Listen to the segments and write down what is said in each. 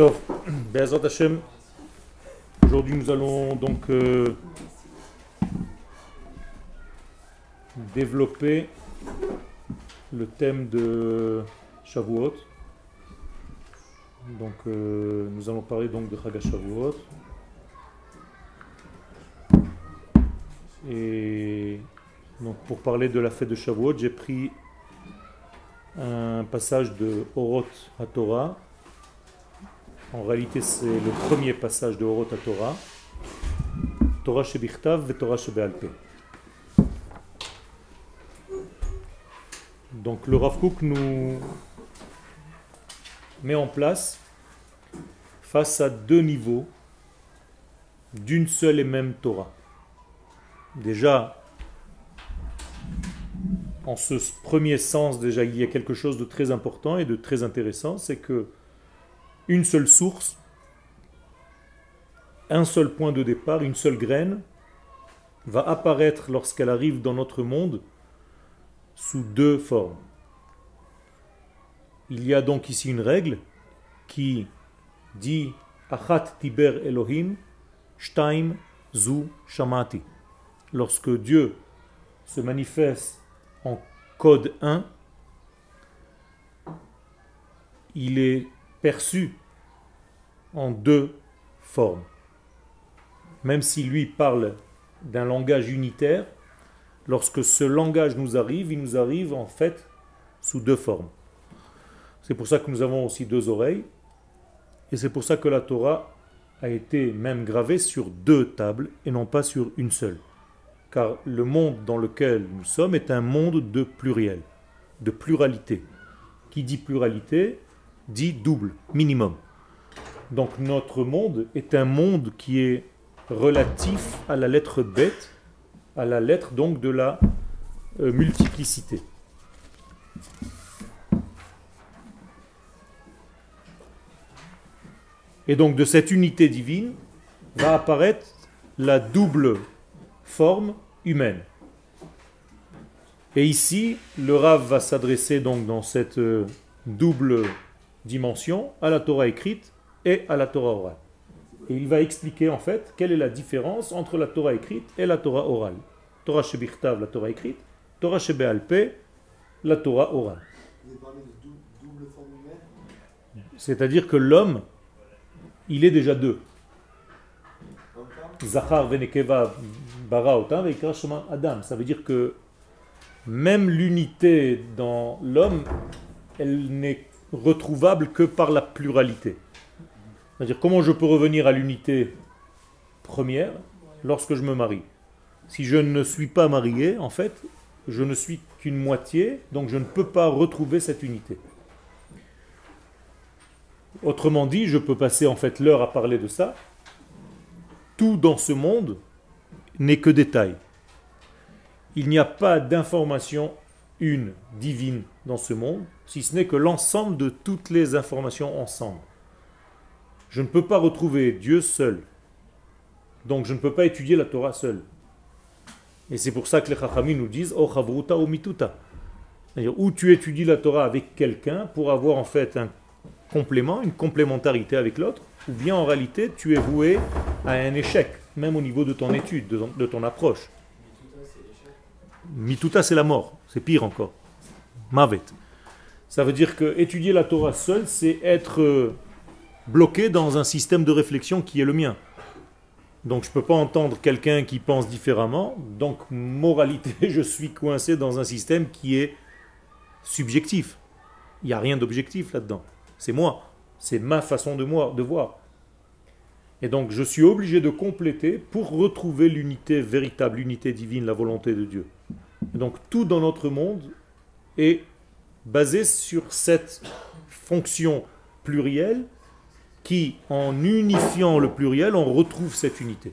Tov, Be'ezrat Hashem, aujourd'hui nous allons donc euh, développer le thème de Shavuot. Donc euh, nous allons parler donc de Chaga Shavuot. Et donc pour parler de la fête de Shavuot, j'ai pris un passage de Oroth à Torah. En réalité, c'est le premier passage de Oroth à Torah. Torah Shebichtav et Torah Shebealpe. Donc le Rav Kook nous met en place face à deux niveaux d'une seule et même Torah. Déjà, en ce premier sens, déjà, il y a quelque chose de très important et de très intéressant, c'est que une seule source, un seul point de départ, une seule graine, va apparaître lorsqu'elle arrive dans notre monde sous deux formes. Il y a donc ici une règle qui dit Achat Tiber Elohim, Shtaim Zu Shamati. Lorsque Dieu se manifeste en code 1, il est perçu en deux formes. Même si lui parle d'un langage unitaire, lorsque ce langage nous arrive, il nous arrive en fait sous deux formes. C'est pour ça que nous avons aussi deux oreilles, et c'est pour ça que la Torah a été même gravée sur deux tables et non pas sur une seule car le monde dans lequel nous sommes est un monde de pluriel, de pluralité. Qui dit pluralité dit double, minimum. Donc notre monde est un monde qui est relatif à la lettre bête, à la lettre donc de la euh, multiplicité. Et donc de cette unité divine va apparaître la double forme humaine. Et ici, le Rav va s'adresser donc dans cette euh, double dimension à la Torah écrite et à la Torah orale. Et il va expliquer en fait quelle est la différence entre la Torah écrite et la Torah orale. Torah Shebichtav, la Torah écrite, Torah Shebealpe, la Torah orale. C'est-à-dire que l'homme, il est déjà deux. Zachar Venekeva Adam. Ça veut dire que même l'unité dans l'homme, elle n'est retrouvable que par la pluralité. C'est-à-dire comment je peux revenir à l'unité première lorsque je me marie? Si je ne suis pas marié, en fait, je ne suis qu'une moitié, donc je ne peux pas retrouver cette unité. Autrement dit, je peux passer en fait l'heure à parler de ça. Tout dans ce monde n'est que détail. Il n'y a pas d'information une, divine, dans ce monde, si ce n'est que l'ensemble de toutes les informations ensemble. Je ne peux pas retrouver Dieu seul. Donc je ne peux pas étudier la Torah seul. Et c'est pour ça que les Chachamim nous disent Oh chavruta ou mituta. C'est-à-dire, où tu étudies la Torah avec quelqu'un pour avoir en fait un complément, une complémentarité avec l'autre, ou bien en réalité tu es voué à un échec même au niveau de ton étude, de ton, approche. Mituta, c'est la mort. C'est pire encore. Mavet. Ça veut dire que étudier la Torah seul, c'est être euh, bloqué dans un système de réflexion qui est le mien. Donc je ne peux pas entendre quelqu'un qui pense différemment. Donc moralité, je suis coincé dans un système qui est subjectif. Il n'y a rien d'objectif là-dedans. C'est moi. C'est ma façon de, moi, de voir. Et donc je suis obligé de compléter pour retrouver l'unité véritable, l'unité divine, la volonté de Dieu. Donc tout dans notre monde est basé sur cette fonction plurielle qui, en unifiant le pluriel, on retrouve cette unité.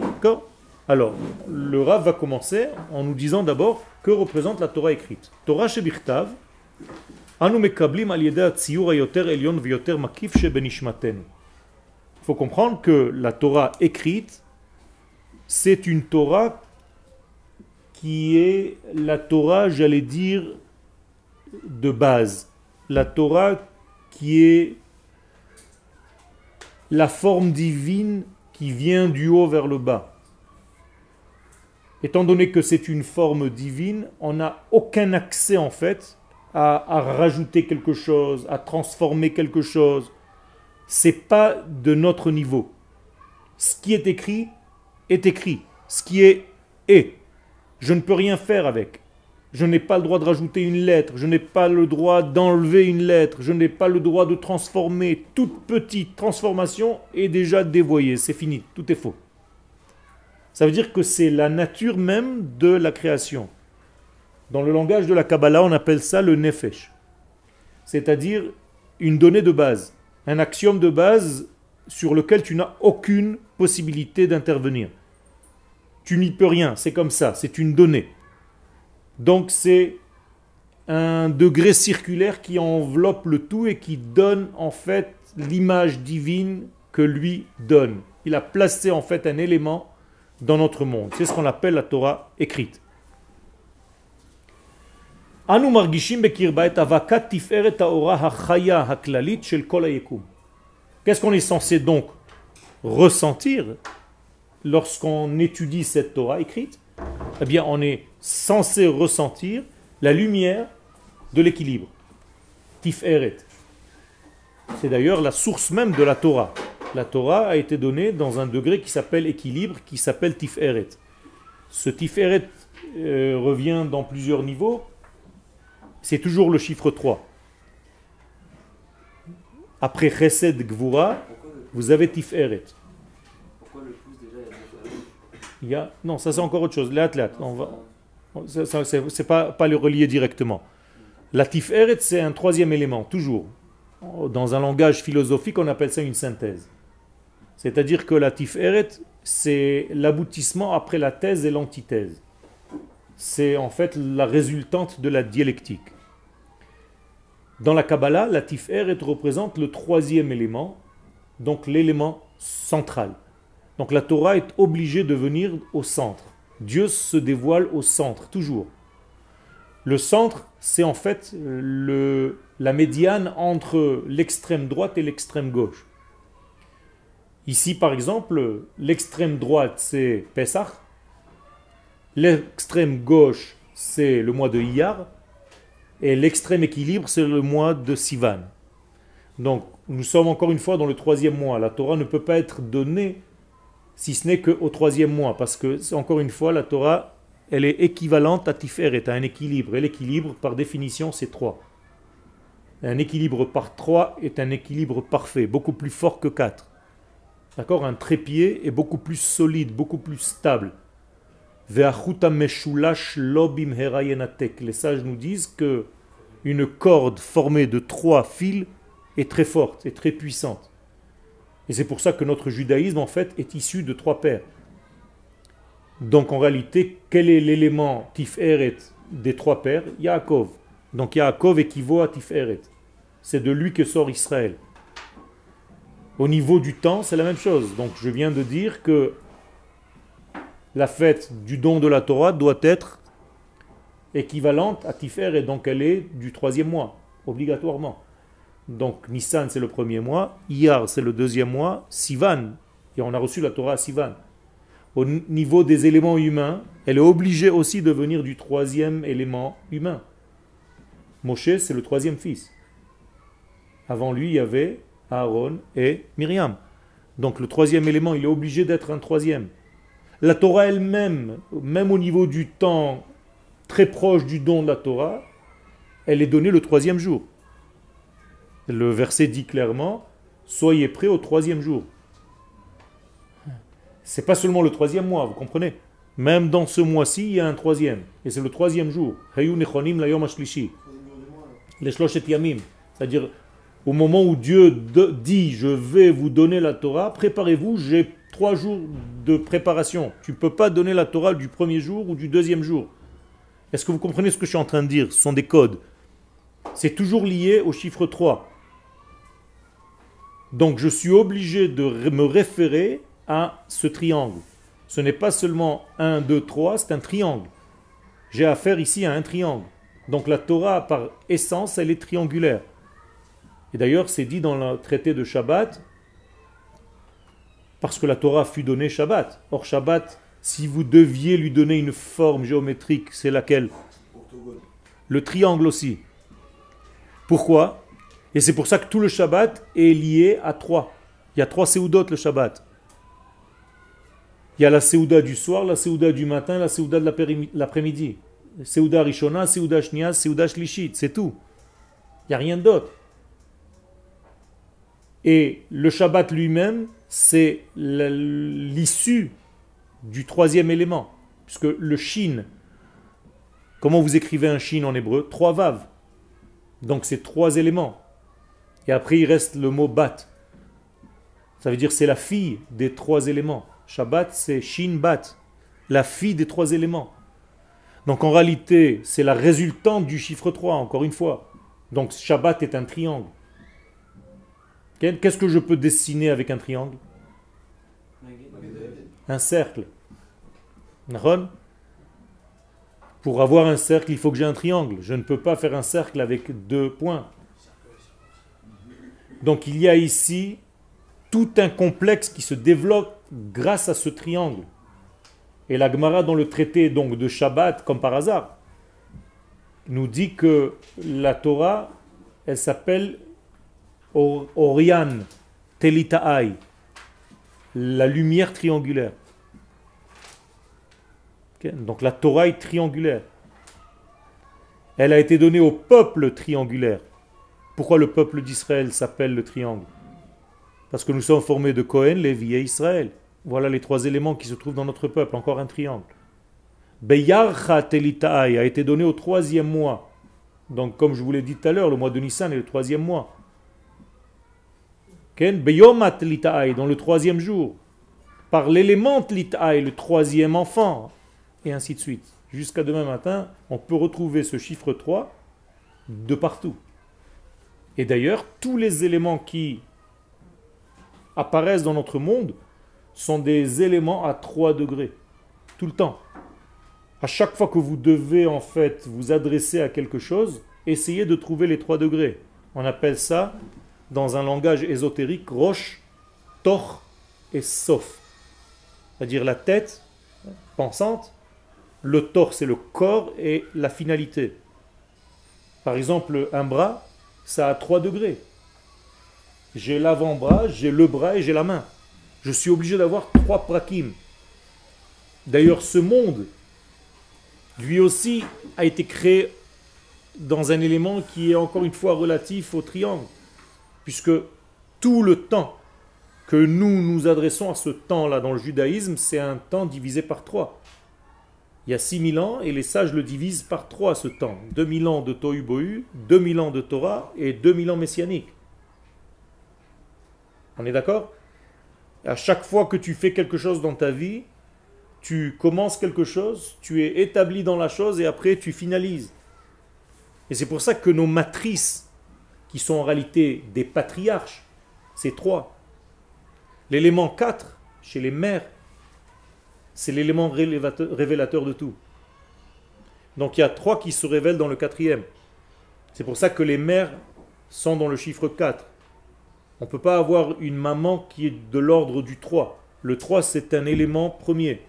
D'accord? Alors, le Rav va commencer en nous disant d'abord que représente la Torah écrite. Torah Shebirtav, Anu mekablim yoter elyon v'yoter makif shebenishmatenu faut comprendre que la Torah écrite, c'est une Torah qui est la Torah, j'allais dire, de base. La Torah qui est la forme divine qui vient du haut vers le bas. Étant donné que c'est une forme divine, on n'a aucun accès en fait à, rajouter quelque chose, à transformer quelque chose. C'est pas de notre niveau. Ce qui est écrit est écrit. Ce qui est est. Je ne peux rien faire avec. Je n'ai pas le droit de rajouter une lettre, je n'ai pas le droit d'enlever une lettre, je n'ai pas le droit de transformer. Toute petite transformation est déjà dévoyée, c'est fini, tout est faux. Ça veut dire que c'est la nature même de la création. Dans le langage de la Kabbalah, on appelle ça le nefesh. C'est-à-dire une donnée de base, un axiome de base sur lequel tu n'as aucune possibilité d'intervenir. Tu n'y peux rien, c'est comme ça, c'est une donnée. Donc c'est un degré circulaire qui enveloppe le tout et qui donne en fait l'image divine que lui donne. Il a placé en fait un élément dans notre monde. C'est ce qu'on appelle la Torah écrite. Qu'est-ce qu'on est censé donc ressentir lorsqu'on étudie cette Torah écrite Eh on est censé ressentir la lumière de l'équilibre. Tiferet. C'est d'ailleurs la source même de la Torah. La Torah a été donnée dans un degré qui s'appelle équilibre, qui s'appelle Tiferet. Ce Tiferet euh, revient dans plusieurs niveaux. C'est toujours le chiffre 3. Après Chesed Gvura, vous avez Tiferet. Pourquoi le plus déjà Non, ça c'est encore autre chose. L'athlète, on va c'est pas, pas le relier directement. La tiferet, c'est un troisième élément, toujours. Dans un langage philosophique, on appelle ça une synthèse. C'est-à-dire que la tiferet, c'est l'aboutissement après la thèse et l'antithèse. C'est en fait la résultante de la dialectique. Dans la Kabbalah, la tiferet représente le troisième élément, donc l'élément central. Donc la Torah est obligée de venir au centre. Dieu se dévoile au centre, toujours. Le centre, c'est en fait le, la médiane entre l'extrême droite et l'extrême gauche. Ici, par exemple, l'extrême droite, c'est Pessah. L'extrême gauche, c'est le mois de Iyar. Et l'extrême équilibre, c'est le mois de Sivan. Donc, nous sommes encore une fois dans le troisième mois. La Torah ne peut pas être donnée si ce n'est qu'au troisième mois, parce que, encore une fois, la Torah, elle est équivalente à Tiferet, à un équilibre. Et l'équilibre, par définition, c'est trois. Un équilibre par trois est un équilibre parfait, beaucoup plus fort que quatre. D'accord? Un trépied est beaucoup plus solide, beaucoup plus stable. Les sages nous disent que une corde formée de trois fils est très forte et très puissante. Et c'est pour ça que notre judaïsme, en fait, est issu de trois pères. Donc en réalité, quel est l'élément Tiferet des trois pères? Yaakov. Donc Yaakov équivaut à Tiferet. C'est de lui que sort Israël. Au niveau du temps, c'est la même chose. Donc je viens de dire que la fête du don de la Torah doit être équivalente à Tiferet. Donc elle est du troisième mois, obligatoirement. Donc Nissan c'est le premier mois, Iyar c'est le deuxième mois, Sivan, et on a reçu la Torah à Sivan. Au niveau des éléments humains, elle est obligée aussi de venir du troisième élément humain. Moshe c'est le troisième fils. Avant lui il y avait Aaron et Myriam. Donc le troisième élément, il est obligé d'être un troisième. La Torah elle-même, même au niveau du temps très proche du don de la Torah, elle est donnée le troisième jour. Le verset dit clairement Soyez prêts au troisième jour. C'est pas seulement le troisième mois, vous comprenez Même dans ce mois-ci, il y a un troisième. Et c'est le troisième jour. C'est-à-dire, au moment où Dieu dit Je vais vous donner la Torah, préparez-vous, j'ai trois jours de préparation. Tu ne peux pas donner la Torah du premier jour ou du deuxième jour. Est-ce que vous comprenez ce que je suis en train de dire? Ce sont des codes. C'est toujours lié au chiffre 3. Donc je suis obligé de me référer à ce triangle. Ce n'est pas seulement 1, 2, 3, c'est un triangle. J'ai affaire ici à un triangle. Donc la Torah, par essence, elle est triangulaire. Et d'ailleurs, c'est dit dans le traité de Shabbat parce que la Torah fut donnée Shabbat. Or Shabbat, si vous deviez lui donner une forme géométrique, c'est laquelle? Le triangle aussi. Pourquoi? Et c'est pour ça que tout le Shabbat est lié à trois. Il y a trois séoudotes le Shabbat. Il y a la séouda du soir, la séouda du matin, la séouda de l'après-midi. Séouda Rishona, Séouda Shnia, Séouda Shlishit, c'est tout. Il n'y a rien d'autre. Et le Shabbat lui-même, c'est l'issue du troisième élément. Puisque le shin, comment vous écrivez un shin en hébreu? Trois vaves. Donc c'est trois éléments. Et après il reste le mot bat. Ça veut dire c'est la fille des trois éléments. Shabbat c'est shin bat, la fille des trois éléments. Donc en réalité, c'est la résultante du chiffre 3, encore une fois. Donc Shabbat est un triangle. Qu'est-ce que je peux dessiner avec un triangle? Un cercle. Pour avoir un cercle, il faut que j'ai un triangle. Je ne peux pas faire un cercle avec deux points. Donc il y a ici tout un complexe qui se développe grâce à ce triangle. Et la Gemara dans le traité de Shabbat, comme par hasard, nous dit que la Torah, elle s'appelle Orian Telitaai, la lumière triangulaire. Donc la Torah est triangulaire. Elle a été donnée au peuple triangulaire. Pourquoi le peuple d'Israël s'appelle le triangle? Parce que nous sommes formés de Cohen, Lévi et Israël. Voilà les trois éléments qui se trouvent dans notre peuple, encore un triangle. Beyarcha Telitaai a été donné au troisième mois. Donc, comme je vous l'ai dit tout à l'heure, le mois de Nissan est le troisième mois. Beyomat Litaai, dans le troisième jour. Par l'élément Litaai, le troisième enfant. Et ainsi de suite. Jusqu'à demain matin, on peut retrouver ce chiffre 3 de partout. Et d'ailleurs, tous les éléments qui apparaissent dans notre monde sont des éléments à 3 degrés. Tout le temps. À chaque fois que vous devez en fait vous adresser à quelque chose, essayez de trouver les 3 degrés. On appelle ça, dans un langage ésotérique, roche, tor et sof. C'est-à-dire la tête pensante, le tor c'est le corps et la finalité. Par exemple, un bras, ça a 3 degrés. J'ai l'avant-bras, j'ai le bras et j'ai la main. Je suis obligé d'avoir trois prakim. D'ailleurs, ce monde, lui aussi, a été créé dans un élément qui est encore une fois relatif au triangle. Puisque tout le temps que nous nous adressons à ce temps-là dans le judaïsme, c'est un temps divisé par trois. Il y a 6000 ans et les sages le divisent par trois ce temps. 2000 ans de Tohu Bohu, 2000 ans de Torah et 2000 ans messianiques. On est d'accord? À chaque fois que tu fais quelque chose dans ta vie, tu commences quelque chose, tu es établi dans la chose et après tu finalises. Et c'est pour ça que nos matrices, qui sont en réalité des patriarches, c'est trois. L'élément 4, chez les mères, c'est l'élément révélateur de tout. Donc il y a trois qui se révèlent dans le quatrième. C'est pour ça que les mères sont dans le chiffre 4. On ne peut pas avoir une maman qui est de l'ordre du 3. Le 3, c'est un élément premier.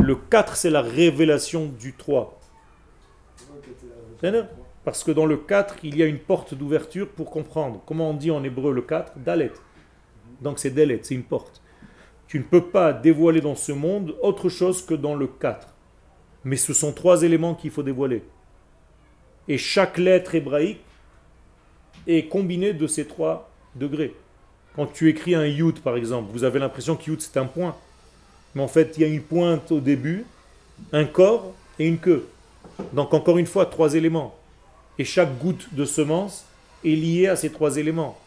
Le 4, c'est la révélation du 3. Parce que dans le 4, il y a une porte d'ouverture pour comprendre. Comment on dit en hébreu le 4 Dalet. Donc c'est Dalet, c'est une porte. Tu ne peux pas dévoiler dans ce monde autre chose que dans le 4. Mais ce sont trois éléments qu'il faut dévoiler. Et chaque lettre hébraïque est combinée de ces trois degrés. Quand tu écris un yud, par exemple, vous avez l'impression que c'est un point. Mais en fait, il y a une pointe au début, un corps et une queue. Donc encore une fois, trois éléments. Et chaque goutte de semence est liée à ces trois éléments.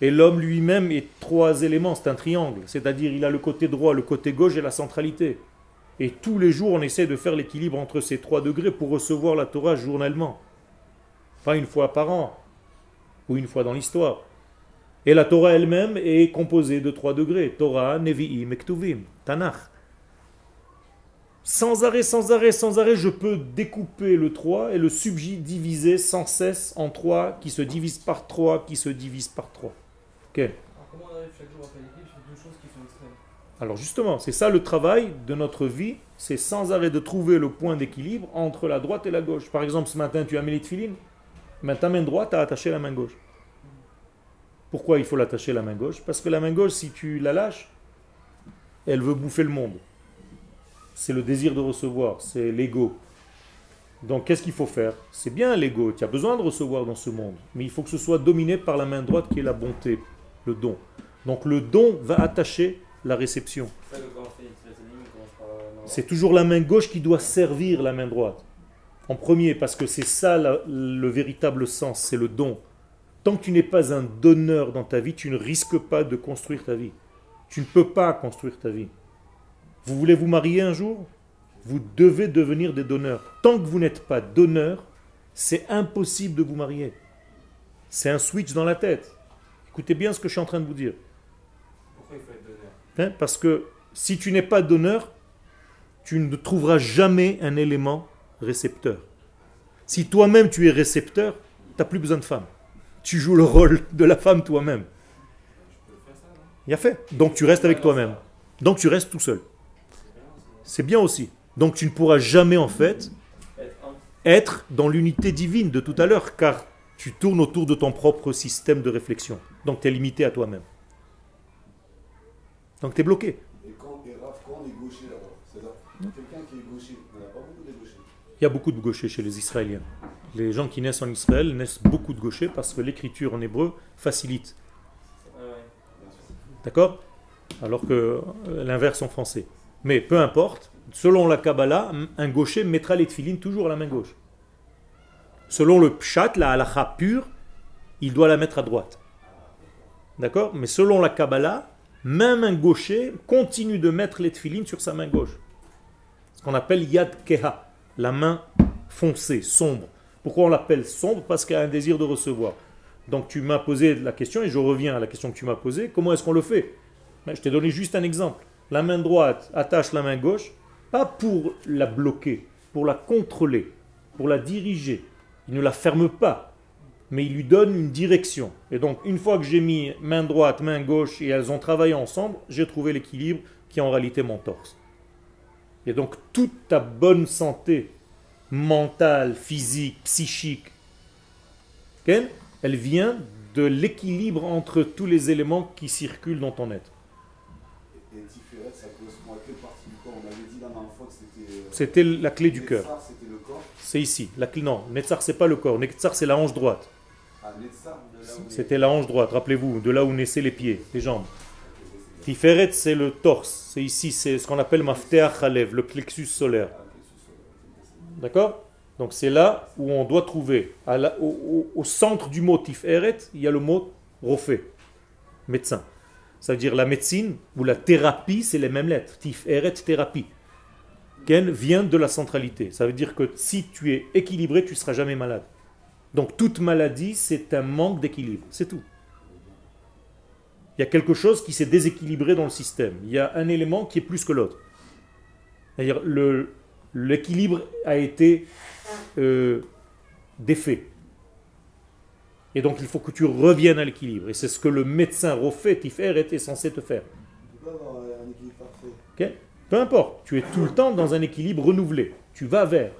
Et l'homme lui-même est trois éléments, c'est un triangle. C'est-à-dire il a le côté droit, le côté gauche et la centralité. Et tous les jours, on essaie de faire l'équilibre entre ces trois degrés pour recevoir la Torah journellement. Pas une fois par an, ou une fois dans l'histoire. Et la Torah elle-même est composée de trois degrés. Torah, Nevi'im et Tanakh. Sans arrêt, sans arrêt, sans arrêt, je peux découper le 3 et le subdiviser sans cesse en 3 qui se divise par 3, qui se divise par 3. Ok comment on arrive chaque jour à faire l'équilibre sur deux choses qui sont extrêmes? Alors justement, c'est ça le travail de notre vie, c'est sans arrêt de trouver le point d'équilibre entre la droite et la gauche. Par exemple, ce matin, tu as mis les filines, mais ta main droite a attaché la main gauche. Pourquoi il faut l'attacher la main gauche? Parce que la main gauche, si tu la lâches, elle veut bouffer le monde. C'est le désir de recevoir, c'est l'ego. Donc qu'est-ce qu'il faut faire? C'est bien l'ego, tu as besoin de recevoir dans ce monde, mais il faut que ce soit dominé par la main droite qui est la bonté, le don. Donc le don va attacher la réception. C'est toujours la main gauche qui doit servir la main droite. En premier, parce que c'est ça le véritable sens, c'est le don. Tant que tu n'es pas un donneur dans ta vie, tu ne risques pas de construire ta vie. Tu ne peux pas construire ta vie. Vous voulez vous marier un jour? Vous devez devenir des donneurs. Tant que vous n'êtes pas donneur, c'est impossible de vous marier. C'est un switch dans la tête. Écoutez bien ce que je suis en train de vous dire. Pourquoi il faut être donneur? Hein, parce que si tu n'es pas donneur, tu ne trouveras jamais un élément récepteur. Si toi-même tu es récepteur, tu n'as plus besoin de femme. Tu joues le rôle de la femme toi-même. Il y a fait. Donc tu restes avec toi-même. Donc tu restes tout seul. C'est bien aussi. Donc tu ne pourras jamais en fait être dans l'unité divine de tout à l'heure, car tu tournes autour de ton propre système de réflexion. Donc tu es limité à toi-même. Donc tu es bloqué. Et quand, et Raph, quand on est gaucher là-bas, c'est-à-dire quelqu'un qui est gaucher, il n'y en a pas beaucoup de gauchers. Il y a beaucoup de gauchers chez les Israéliens. Les gens qui naissent en Israël naissent beaucoup de gauchers parce que l'écriture en hébreu facilite. Ah. D'accord? Alors que euh, l'inverse en français. Mais peu importe, selon la Kabbalah, un gaucher mettra les tefilines toujours à la main gauche. Selon le pshat, la halakha pure, il doit la mettre à droite. D'accord? Mais selon la Kabbalah, même un gaucher continue de mettre les tefilines sur sa main gauche. Ce qu'on appelle yad keha, la main foncée, sombre. Pourquoi on l'appelle sombre? Parce qu'il a un désir de recevoir. Donc tu m'as posé la question et je reviens à la question que tu m'as posée. Comment est-ce qu'on le fait? Ben, Je t'ai donné juste un exemple. La main droite attache la main gauche, pas pour la bloquer, pour la contrôler, pour la diriger. Il ne la ferme pas, mais il lui donne une direction. Et donc, une fois que j'ai mis main droite, main gauche, et elles ont travaillé ensemble, j'ai trouvé l'équilibre qui est en réalité mon torse. Et donc, toute ta bonne santé mentale, physique, psychique, elle vient de l'équilibre entre tous les éléments qui circulent dans ton être. Et c'était. euh, C'était la clé du cœur. C'est ici. La clé, non, Netzar, c'est pas le corps. Netzar, c'est la hanche droite. Ah, C'était la hanche droite, rappelez-vous, de là où naissaient les pieds, les jambes. Tiferet, c'est le torse. C'est ici, c'est ce qu'on appelle Mafteach Halev, le plexus solaire. D'accord? Donc c'est là où on doit trouver. À la- au, au- au centre du mot Tiferet, il y a le mot Rofé, médecin. Ça veut dire la médecine ou la thérapie, c'est les mêmes lettres. Tiferet, thérapie. Ken vient de la centralité. Ça veut dire que si tu es équilibré, tu ne seras jamais malade. Donc toute maladie, c'est un manque d'équilibre. C'est tout. Il y a quelque chose qui s'est déséquilibré dans le système. Il y a un élément qui est plus que l'autre. C'est-à-dire l'équilibre a été euh, défait. Et donc il faut que tu reviennes à l'équilibre. Et c'est ce que le médecin refait, Tiferet, est censé te faire. Peut pas avoir un équilibre parfait. Peu importe, tu es tout le temps dans un équilibre renouvelé. Tu vas vers.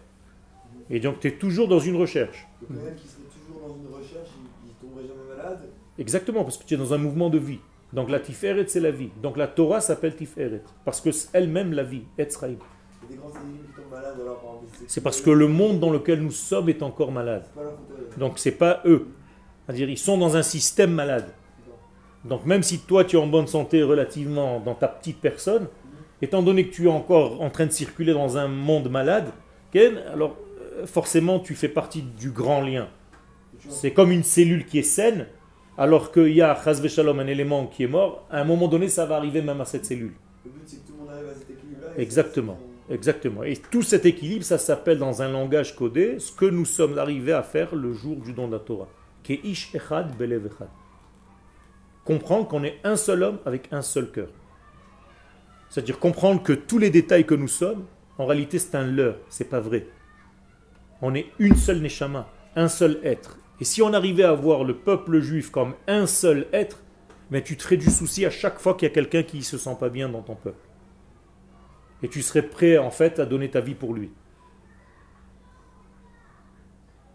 Et donc tu es toujours dans une recherche. Quelqu'un qui serait toujours dans une recherche, il, il tomberait jamais malade. Exactement, parce que tu es dans un mouvement de vie. Donc la Tiferet, c'est la vie. Donc la Torah s'appelle Tiferet. Parce que c'est elle-même la vie. Etzraïm. C'est parce que le monde dans lequel nous sommes est encore malade. Donc c'est pas eux. C'est-à-dire ils sont dans un système malade. Donc même si toi tu es en bonne santé relativement dans ta petite personne, étant donné que tu es encore en train de circuler dans un monde malade, Ken, alors euh, forcément tu fais partie du grand lien. C'est comme une cellule qui est saine, alors qu'il y a shalom, un élément qui est mort, à un moment donné ça va arriver même à cette cellule. Le but c'est que tout le monde arrive à cet équilibre-là. et Exactement. Exactement. Et tout cet équilibre, ça s'appelle dans un langage codé ce que nous sommes arrivés à faire le jour du don de la Torah. Keish echad belev echad. Comprendre qu'on est un seul homme avec un seul cœur. C'est-à-dire comprendre que tous les détails que nous sommes, en réalité c'est un leurre, c'est pas vrai. On est une seule neshama, un seul être. Et si on arrivait à voir le peuple juif comme un seul être, mais tu te ferais du souci à chaque fois qu'il y a quelqu'un qui se sent pas bien dans ton peuple. Et tu serais prêt en fait à donner ta vie pour lui.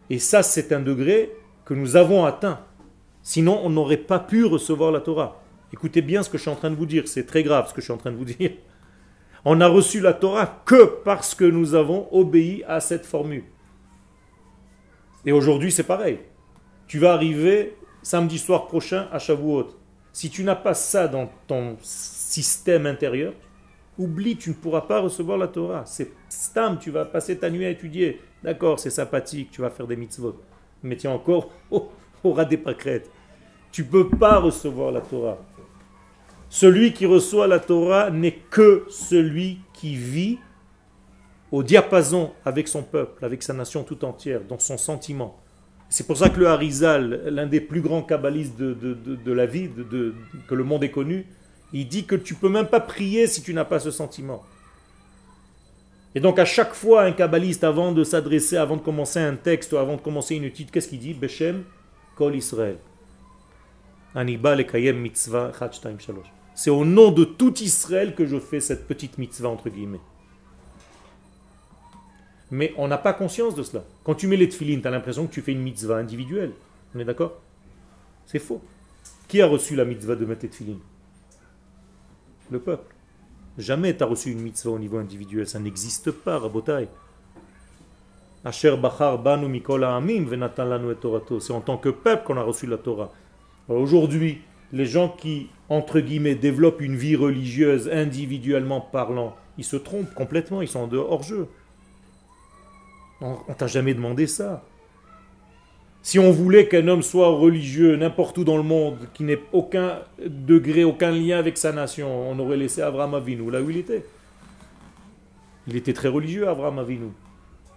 Et ça, c'est un degré que nous avons atteint. Sinon, on n'aurait pas pu recevoir la Torah. Écoutez bien ce que je suis en train de vous dire, c'est très grave ce que je suis en train de vous dire. On n'a reçu la Torah que parce que nous avons obéi à cette formule. Et aujourd'hui, c'est pareil. Tu vas arriver samedi soir prochain à Shavuot. Si tu n'as pas ça dans ton système intérieur, oublie, tu ne pourras pas recevoir la Torah. C'est stam, tu vas passer ta nuit à étudier. D'accord, c'est sympathique, tu vas faire des mitzvot. Mais tu es encore au, au ras des pâquerettes. Tu ne peux pas recevoir la Torah. Celui qui reçoit la Torah n'est que celui qui vit au diapason avec son peuple, avec sa nation tout entière, dans son sentiment. C'est pour ça que le Harizal, l'un des plus grands kabbalistes de, la vie, que le monde ait connu, il dit que tu peux même pas prier si tu n'as pas ce sentiment. Et donc à chaque fois, un kabbaliste, avant de s'adresser, avant de commencer un texte, avant de commencer une étude, qu'est-ce qu'il dit? Beshem Kol Israël. Anibal ekayem mitzvah c'est au nom de tout Israël que je fais cette petite mitzvah, entre guillemets. Mais on n'a pas conscience de cela. Quand tu mets les tefilines, tu as l'impression que tu fais une mitzvah individuelle. On est d'accord? C'est faux. Qui a reçu la mitzvah de mettre les tefilines Le peuple. Jamais tu as reçu une mitzvah au niveau individuel. Ça n'existe pas, Rabotai. Asher Bachar Banu Mikola Amim C'est en tant que peuple qu'on a reçu la Torah. Aujourd'hui, les gens qui, entre guillemets, développent une vie religieuse individuellement parlant, ils se trompent complètement, ils sont en dehors jeu. On, t'a jamais demandé ça. Si on voulait qu'un homme soit religieux n'importe où dans le monde, qui n'ait aucun degré, aucun lien avec sa nation, on aurait laissé Abraham Avinu là où il était. Il était très religieux, Abraham Avinu.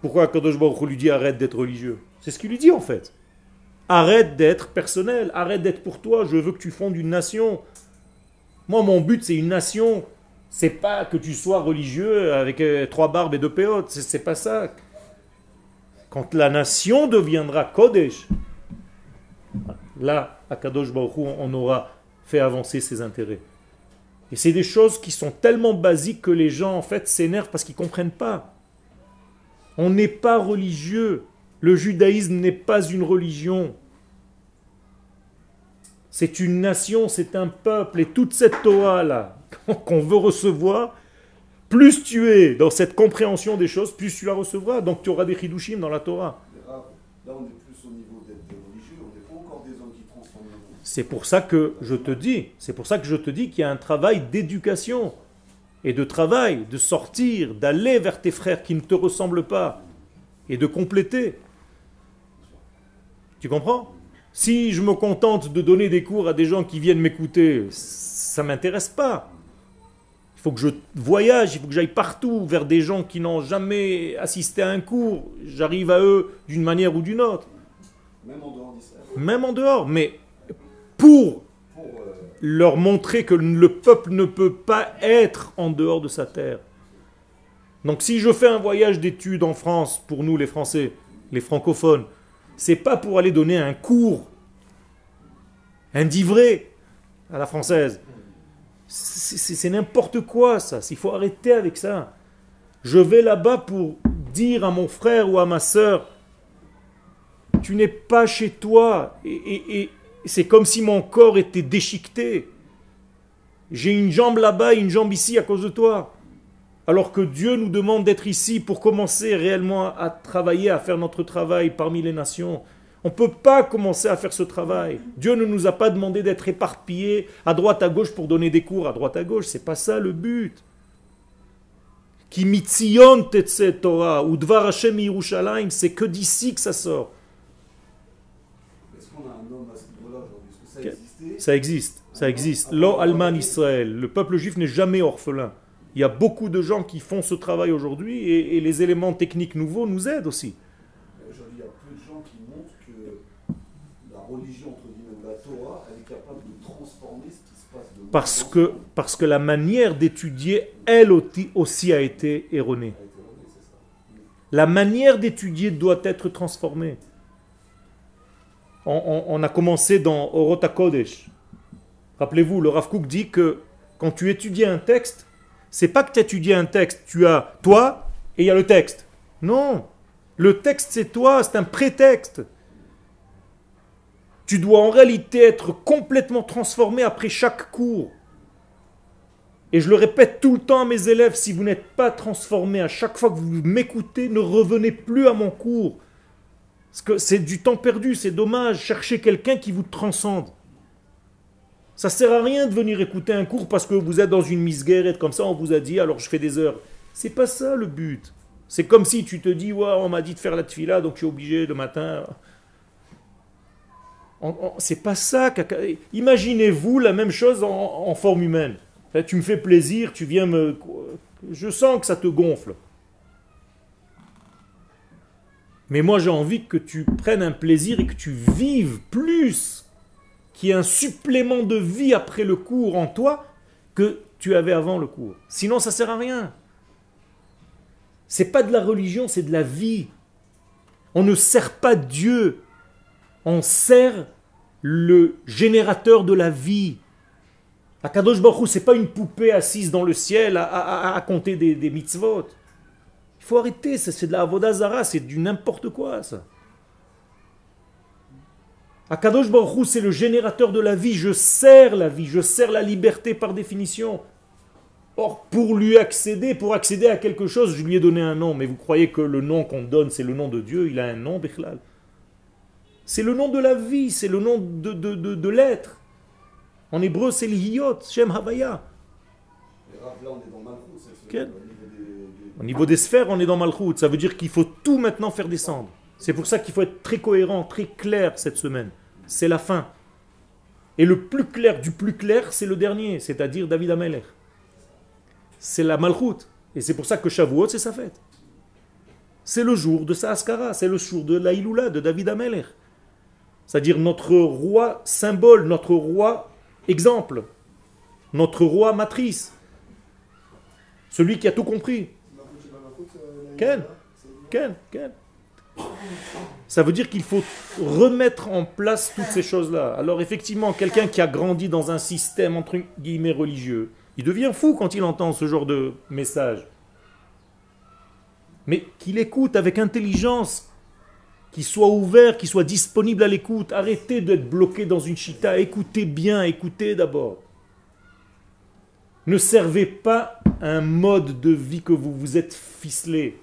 Pourquoi Kadosh Baruch lui dit arrête d'être religieux? C'est ce qu'il lui dit en fait. Arrête d'être personnel, arrête d'être pour toi, je veux que tu fondes une nation. Moi, mon but, c'est une nation. C'est pas que tu sois religieux avec euh, trois barbes et deux péotes, c'est pas ça. Quand la nation deviendra Kodesh, là, à Kadosh Baruch on aura fait avancer ses intérêts. Et c'est des choses qui sont tellement basiques que les gens, en fait, s'énervent parce qu'ils ne comprennent pas. On n'est pas religieux. Le judaïsme n'est pas une religion. C'est une nation, c'est un peuple. Et toute cette Torah-là qu'on veut recevoir, plus tu es dans cette compréhension des choses, plus tu la recevras. Donc tu auras des chidushim dans la Torah. Là, on est plus au niveau d'être religieux, on n'est pas encore des hommes qui transforment le monde. C'est pour ça que je te dis, c'est pour ça que je te dis qu'il y a un travail d'éducation et de travail, de sortir, d'aller vers tes frères qui ne te ressemblent pas et de compléter. Tu comprends? Si je me contente de donner des cours à des gens qui viennent m'écouter, ça ne m'intéresse pas. Il faut que je voyage, il faut que j'aille partout vers des gens qui n'ont jamais assisté à un cours. J'arrive à eux d'une manière ou d'une autre. Même en dehors d'Israël. Même en dehors, mais pour euh, leur montrer que le peuple ne peut pas être en dehors de sa terre. Donc si je fais un voyage d'études en France, pour nous les Français, les francophones, c'est pas pour aller donner un cours indivré à la française. C'est n'importe quoi ça. Il faut arrêter avec ça. Je vais là-bas pour dire à mon frère ou à ma soeur, tu n'es pas chez toi. Et, et c'est comme si mon corps était déchiqueté. J'ai une jambe là-bas et une jambe ici à cause de toi. Alors que Dieu nous demande d'être ici pour commencer réellement à travailler, à faire notre travail parmi les nations. On ne peut pas commencer à faire ce travail. Dieu ne nous a pas demandé d'être éparpillés à droite à gauche pour donner des cours à droite à gauche. C'est pas ça le but. Qui mitzion Torah ou dvar Hashem Yerushalayim, c'est que d'ici que ça sort. Est-ce qu'on a un homme à ce niveau-là aujourd'hui? Est-ce que ça existe Ça existe. Lo Alman Israël. Le peuple juif n'est jamais orphelin. Il y a beaucoup de gens qui font ce travail aujourd'hui et, les éléments techniques nouveaux nous aident aussi. Aujourd'hui, il y a peu de gens qui montrent que la religion, entre guillemets, la Torah, elle est capable de transformer ce qui se passe de parce que, parce que la manière d'étudier, elle aussi a été erronée. La manière d'étudier doit être transformée. On, a commencé dans Orota Kodesh. Rappelez-vous, le Rav Kook dit que quand tu étudies un texte, c'est pas que tu étudies un texte, tu as toi et il y a le texte. Non, le texte c'est toi, c'est un prétexte. Tu dois en réalité être complètement transformé après chaque cours. Et je le répète tout le temps à mes élèves, si vous n'êtes pas transformé à chaque fois que vous m'écoutez, ne revenez plus à mon cours. Parce que c'est du temps perdu, c'est dommage. Cherchez quelqu'un qui vous transcende. Ça sert à rien de venir écouter un cours parce que vous êtes dans une misguerre comme ça, on vous a dit, alors je fais des heures. C'est pas ça le but. C'est comme si tu te dis, ouais, on m'a dit de faire la tfila, donc je suis obligé le matin. C'est pas ça. Imaginez-vous la même chose en, forme humaine. Tu me fais plaisir, tu viens me. Je sens que ça te gonfle. Mais moi j'ai envie que tu prennes un plaisir et que tu vives plus, qu'il y ait un supplément de vie après le cours en toi que tu avais avant le cours. Sinon ça sert à rien. C'est pas de la religion, c'est de la vie. On ne sert pas Dieu, on sert le générateur de la vie. Akadosh Baruch c'est pas une poupée assise dans le ciel à, compter des, mitzvot. Il faut arrêter, c'est de la avodazara, c'est du n'importe quoi ça. Akadosh Baruch c'est le générateur de la vie. Je sers la vie, je sers la liberté par définition. Or, pour lui accéder, pour accéder à quelque chose, je lui ai donné un nom. Mais vous croyez que le nom qu'on donne, c'est le nom de Dieu Il a un nom, Bechlal. C'est le nom de la vie, c'est le nom de, de, de, l'être. En hébreu, c'est l'hiyot, Shem Havaya. Au niveau des sphères, on est dans Malchut. Ça veut dire qu'il faut tout maintenant faire descendre. C'est pour ça qu'il faut être très cohérent, très clair cette semaine. C'est la fin. Et le plus clair du plus clair, c'est le dernier, c'est-à-dire David Ameler c'est la malchoute. Et c'est pour ça que Shavuot, c'est sa fête. C'est le jour de sa askara, c'est le jour de l'Aïloula, de David Ameler. C'est-à-dire notre roi symbole, notre roi exemple, notre roi matrice. Celui qui a tout compris. Ken, Ken, Ken. Ça veut dire qu'il faut remettre en place toutes ces choses-là. Alors effectivement, quelqu'un qui a grandi dans un système entre guillemets religieux, il devient fou quand il entend ce genre de message. Mais qu'il écoute avec intelligence, qu'il soit ouvert, qu'il soit disponible à l'écoute. Arrêtez d'être bloqué dans une chita. Écoutez bien, écoutez d'abord. Ne servez pas un mode de vie que vous vous êtes ficelé.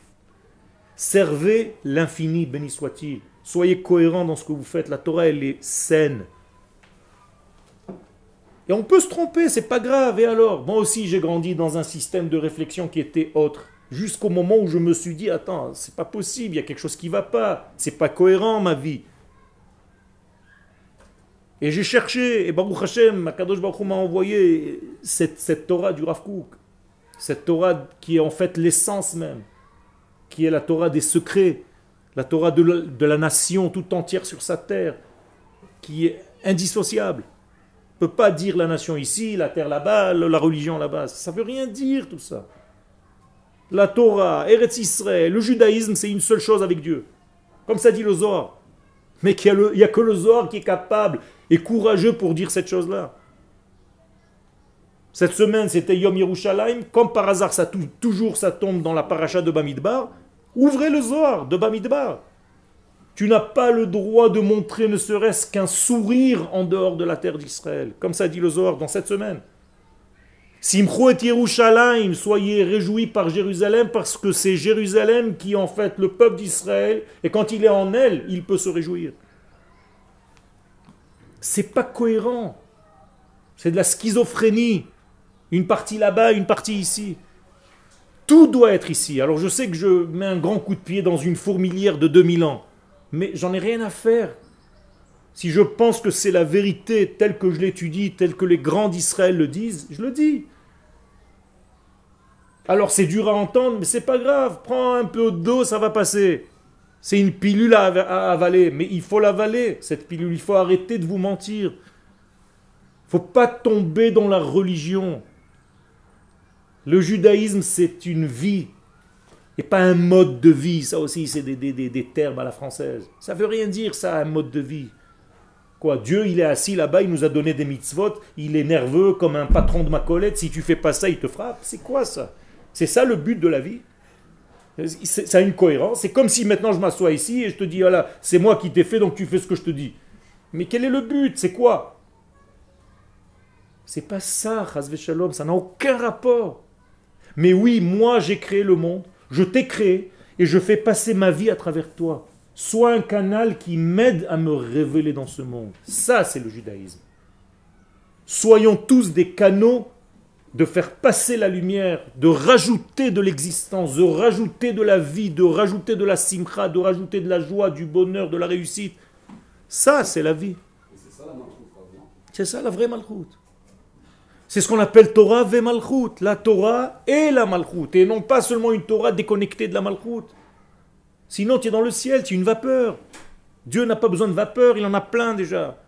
Servez l'infini, béni soit-il. Soyez cohérent dans ce que vous faites. La Torah, elle est saine. Et on peut se tromper, c'est pas grave. Et alors? Moi aussi, j'ai grandi dans un système de réflexion qui était autre. Jusqu'au moment où je me suis dit attends, c'est pas possible, il y a quelque chose qui va pas. C'est pas cohérent ma vie. Et j'ai cherché, et Baruch Hashem, Makadosh Baruch m'a envoyé cette, cette Torah du Rav. Cette Torah qui est en fait l'essence même. Qui est la Torah des secrets. La Torah de la, nation tout entière sur sa terre. Qui est indissociable peut pas dire la nation ici, la terre là-bas, la religion là-bas. Ça veut rien dire tout ça. La Torah, Eretz Israël, le judaïsme, c'est une seule chose avec Dieu. Comme ça dit le Zohar. Mais il n'y a, que le Zohar qui est capable et courageux pour dire cette chose-là. Cette semaine, c'était Yom Yerushalayim. Comme par hasard, ça, toujours ça tombe dans la paracha de Bamidbar. Ouvrez le Zohar de Bamidbar. Tu n'as pas le droit de montrer ne serait-ce qu'un sourire en dehors de la terre d'Israël. Comme ça dit le Zohar dans cette semaine. Simcho et Yerushalayim, soyez réjouis par Jérusalem parce que c'est Jérusalem qui est en fait le peuple d'Israël et quand il est en elle, il peut se réjouir. C'est pas cohérent. C'est de la schizophrénie. Une partie là-bas, une partie ici. Tout doit être ici. Alors je sais que je mets un grand coup de pied dans une fourmilière de 2000 ans mais j'en ai rien à faire. Si je pense que c'est la vérité telle que je l'étudie, telle que les grands d'Israël le disent, je le dis. Alors c'est dur à entendre, mais c'est pas grave. Prends un peu d'eau, ça va passer. C'est une pilule à, avaler, mais il faut l'avaler, cette pilule. Il faut arrêter de vous mentir. Il faut pas tomber dans la religion. Le judaïsme, c'est une vie. Et pas un mode de vie, ça aussi c'est des, des, des, termes à la française. Ça veut rien dire ça, un mode de vie. Quoi Dieu, il est assis là-bas, il nous a donné des mitzvot, il est nerveux comme un patron de ma collette, si tu fais pas ça, il te frappe. C'est quoi ça? C'est ça le but de la vie? Ça a une cohérence. C'est comme si maintenant je m'assois ici et je te dis, voilà, c'est moi qui t'ai fait, donc tu fais ce que je te dis. Mais quel est le but? C'est quoi? C'est pas ça, Shalom, ça n'a aucun rapport. Mais oui, moi j'ai créé le monde, je t'ai créé et je fais passer ma vie à travers toi. Sois un canal qui m'aide à me révéler dans ce monde. Ça, c'est le judaïsme. Soyons tous des canaux de faire passer la lumière, de rajouter de l'existence, de rajouter de la vie, de rajouter de la simcha, de rajouter de la joie, du bonheur, de la réussite. Ça, c'est la vie. Et c'est ça la malchoute, vraiment. C'est ça la vraie malchoute. C'est ce qu'on appelle Torah ve malchoute. La Torah et la malchoute. Et non pas seulement une Torah déconnectée de la malchoute. Sinon, tu es dans le ciel, tu es une vapeur. Dieu n'a pas besoin de vapeur, il en a plein déjà.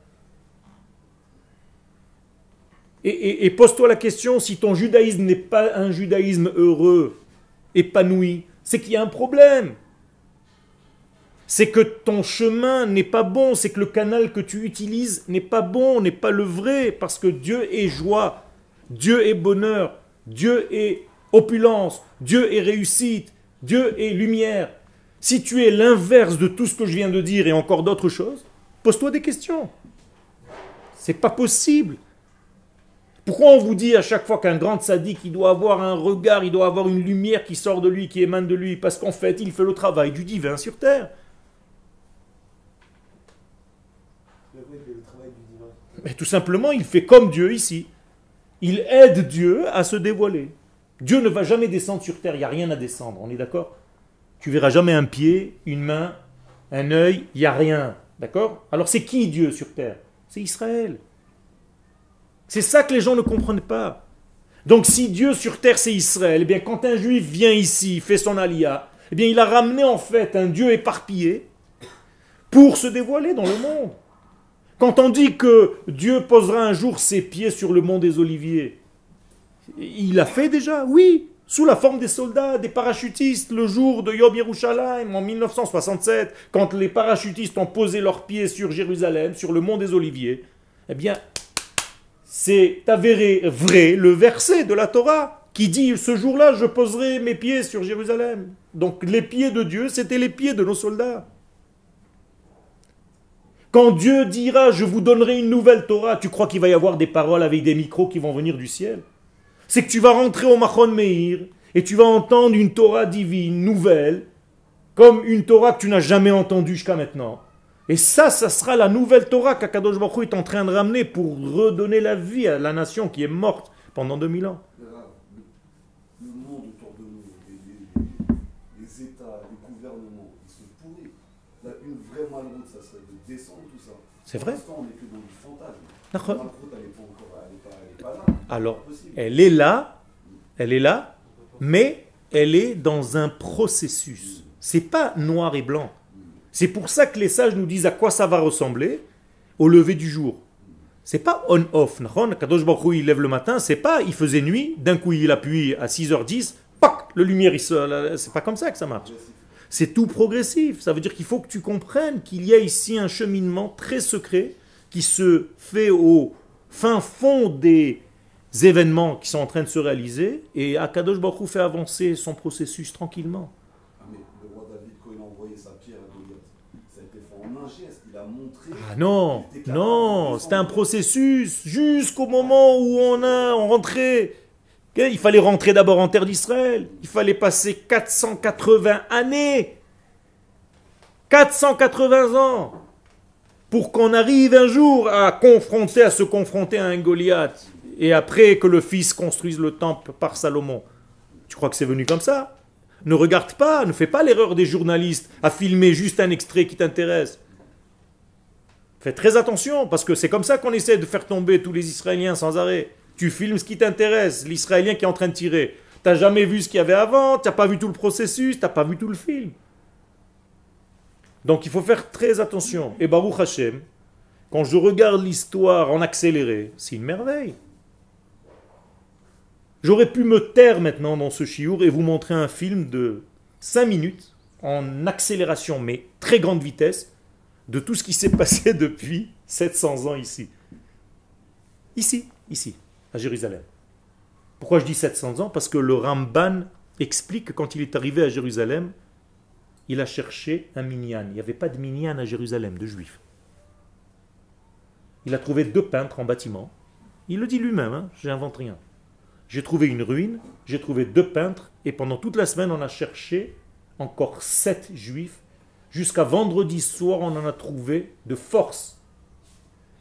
Et- et pose-toi la question, si ton judaïsme n'est pas un judaïsme heureux, épanoui, c'est qu'il y a un problème. C'est que ton chemin n'est pas bon, c'est que le canal que tu utilises n'est pas bon, n'est pas le vrai, parce que Dieu est joie, Dieu est bonheur, Dieu est opulence, Dieu est réussite, Dieu est lumière. Si tu es l'inverse de tout ce que je viens de dire et encore d'autres choses, pose-toi des questions. C'est pas possible. Pourquoi on vous dit à chaque fois qu'un grand sadique, il doit avoir un regard, il doit avoir une lumière qui sort de lui, qui émane de lui, parce qu'en fait, il fait le travail du divin sur terre? Mais tout simplement, il fait comme Dieu ici. Il aide Dieu à se dévoiler. Dieu ne va jamais descendre sur terre, il n'y a rien à descendre, on est d'accord? Tu verras jamais un pied, une main, un œil, il n'y a rien. D'accord? Alors c'est qui Dieu sur terre? C'est Israël. C'est ça que les gens ne comprennent pas. Donc si Dieu sur terre c'est Israël, eh bien quand un juif vient ici, fait son alia, eh bien il a ramené en fait un Dieu éparpillé pour se dévoiler dans le monde. Quand on dit que Dieu posera un jour ses pieds sur le mont des Oliviers, il l'a fait déjà, oui, sous la forme des soldats, des parachutistes, le jour de Yom Yerushalayim en 1967, quand les parachutistes ont posé leurs pieds sur Jérusalem, sur le mont des Oliviers, eh bien, c'est avéré vrai le verset de la Torah qui dit ce jour-là, je poserai mes pieds sur Jérusalem. Donc les pieds de Dieu, c'était les pieds de nos soldats. Quand Dieu dira je vous donnerai une nouvelle Torah, tu crois qu'il va y avoir des paroles avec des micros qui vont venir du ciel? C'est que tu vas rentrer au Machon Meir et tu vas entendre une Torah divine, nouvelle, comme une Torah que tu n'as jamais entendue jusqu'à maintenant. Et ça, ça sera la nouvelle Torah qu'Akadosh Baruch est en train de ramener pour redonner la vie à la nation qui est morte pendant 2000 ans. Le, le monde autour de nous, les, les- les États, les gouvernements, ils se pourrissent. Là, une vraie malroute, ça serait de descendre tout ça. C'est vrai Pour l'instant, on n'est que dans du fantasme. D'accord. La malroute, elle n'est pas encore, elle est pas, elle est Alors, C'est pas possible. elle est là, elle est là, mais elle est dans un processus. C'est pas noir et blanc. C'est pour ça que les sages nous disent à quoi ça va ressembler au lever du jour. C'est pas on-off. Kadosh Baruch il lève le matin, c'est pas il faisait nuit, d'un coup il appuie à 6h10, pac, le lumière il se. C'est pas comme ça que ça marche. C'est tout progressif. Ça veut dire qu'il faut que tu comprennes qu'il y a ici un cheminement très secret qui se fait au fin fond des événements qui sont en train de se réaliser et Akadosh Baruch fait avancer son processus tranquillement. Ah, mais le roi David, quand il a envoyé sa pierre à Goliath, ça a été fait en un geste. Il a montré. Ah non, non, c'était un processus jusqu'au moment où on a on rentrait. Il fallait rentrer d'abord en terre d'Israël. Il fallait passer 480 années. 480 ans. Pour qu'on arrive un jour à se confronter à un Goliath. Et après que le fils construise le temple par Salomon. Tu crois que c'est venu comme ça? Ne regarde pas, ne fais pas l'erreur des journalistes à filmer juste un extrait qui t'intéresse. Fais très attention, parce que c'est comme ça qu'on essaie de faire tomber tous les Israéliens sans arrêt. Tu filmes ce qui t'intéresse, l'Israélien qui est en train de tirer. T'as jamais vu ce qu'il y avait avant, t'as pas vu tout le processus, t'as pas vu tout le film. Donc il faut faire très attention. Et Baruch Hashem, quand je regarde l'histoire en accéléré, c'est une merveille. J'aurais pu me taire maintenant dans ce chiour et vous montrer un film de 5 minutes en accélération, mais très grande vitesse, de tout ce qui s'est passé depuis 700 ans ici. Ici, ici, Jérusalem. Pourquoi je dis 700 ans? Parce que le Ramban explique que quand il est arrivé à Jérusalem, il a cherché un minyan. Il n'y avait pas de minyan à Jérusalem, de juifs. Il a trouvé deux peintres en bâtiment. Il le dit lui-même, hein, j'invente rien. J'ai trouvé une ruine, j'ai trouvé deux peintres, et pendant toute la semaine, on a cherché encore sept juifs. Jusqu'à vendredi soir, on en a trouvé de force.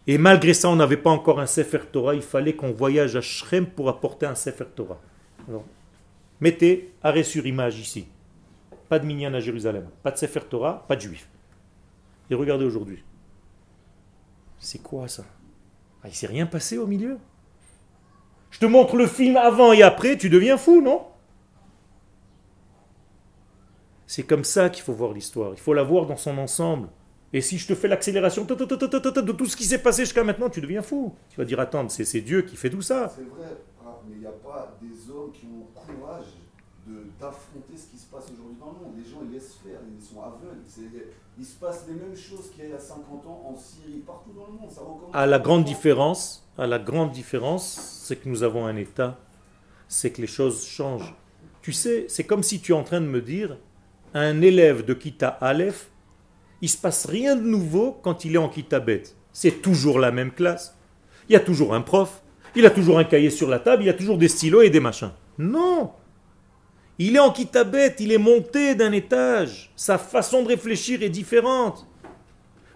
Et malgré ça, on n'avait pas encore un Sefer Torah. Il fallait qu'on voyage à Shrem pour apporter un Sefer Torah. Alors, mettez arrêt sur image ici. Pas de minyan à Jérusalem, pas de Sefer Torah, pas de juifs. Et regardez aujourd'hui. C'est quoi ça? Ah, Il s'est rien passé au milieu? Je te montre le film avant et après, tu deviens fou, non? C'est comme ça qu'il faut voir l'histoire. Il faut la voir dans son ensemble. Et si je te fais l'accélération de tout ce qui s'est passé jusqu'à maintenant, tu deviens fou. Tu vas dire, attends, c'est Dieu qui fait tout ça. C'est vrai, ah, mais il n'y a pas des hommes qui ont le courage d'affronter ce qui se passe aujourd'hui dans le monde. Les gens, ils laissent faire, ils sont aveugles. Il se passe les mêmes choses qu'il y a 50 ans en Syrie, partout dans le monde. Ça à la grande différence, à la grande différence, c'est que nous avons un État, c'est que les choses changent. Tu sais, c'est comme si tu es en train de me dire, un élève de Kita Aleph, il se passe rien de nouveau quand il est en Kita Bet. C'est toujours la même classe. Il y a toujours un prof, il a toujours un cahier sur la table, il y a toujours des stylos et des machins. Non Il est en Kitabet, il est monté d'un étage. Sa façon de réfléchir est différente.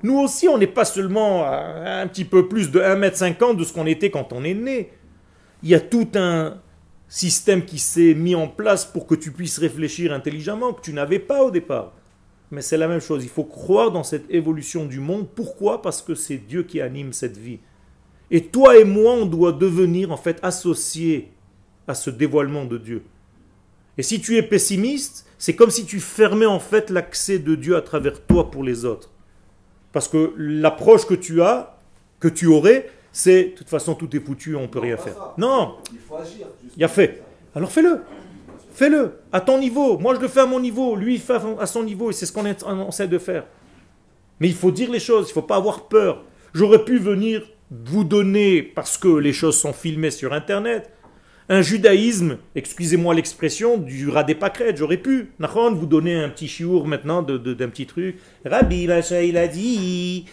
Nous aussi, on n'est pas seulement un petit peu plus de 1m50 de ce qu'on était quand on est né. Il y a tout un système qui s'est mis en place pour que tu puisses réfléchir intelligemment, que tu n'avais pas au départ. Mais c'est la même chose, il faut croire dans cette évolution du monde. Pourquoi? Parce que c'est Dieu qui anime cette vie. Et toi et moi, on doit devenir en fait associés à ce dévoilement de Dieu. Et si tu es pessimiste, c'est comme si tu fermais en fait l'accès de Dieu à travers toi pour les autres. Parce que l'approche que tu as, que tu aurais, c'est de toute façon tout est foutu, on ne peut rien faire. Non, il faut agir. Il a fait. Alors fais-le. Fais-le à ton niveau. Moi je le fais à mon niveau, lui il fait à son niveau et c'est ce qu'on essaie de faire. Mais il faut dire les choses, il ne faut pas avoir peur. J'aurais pu venir vous donner, parce que les choses sont filmées sur Internet, un judaïsme, excusez-moi l'expression, du rat des j'aurais pu, vous donner un petit chiour maintenant d'un de, petit truc. Rabbi Macha, il a dit.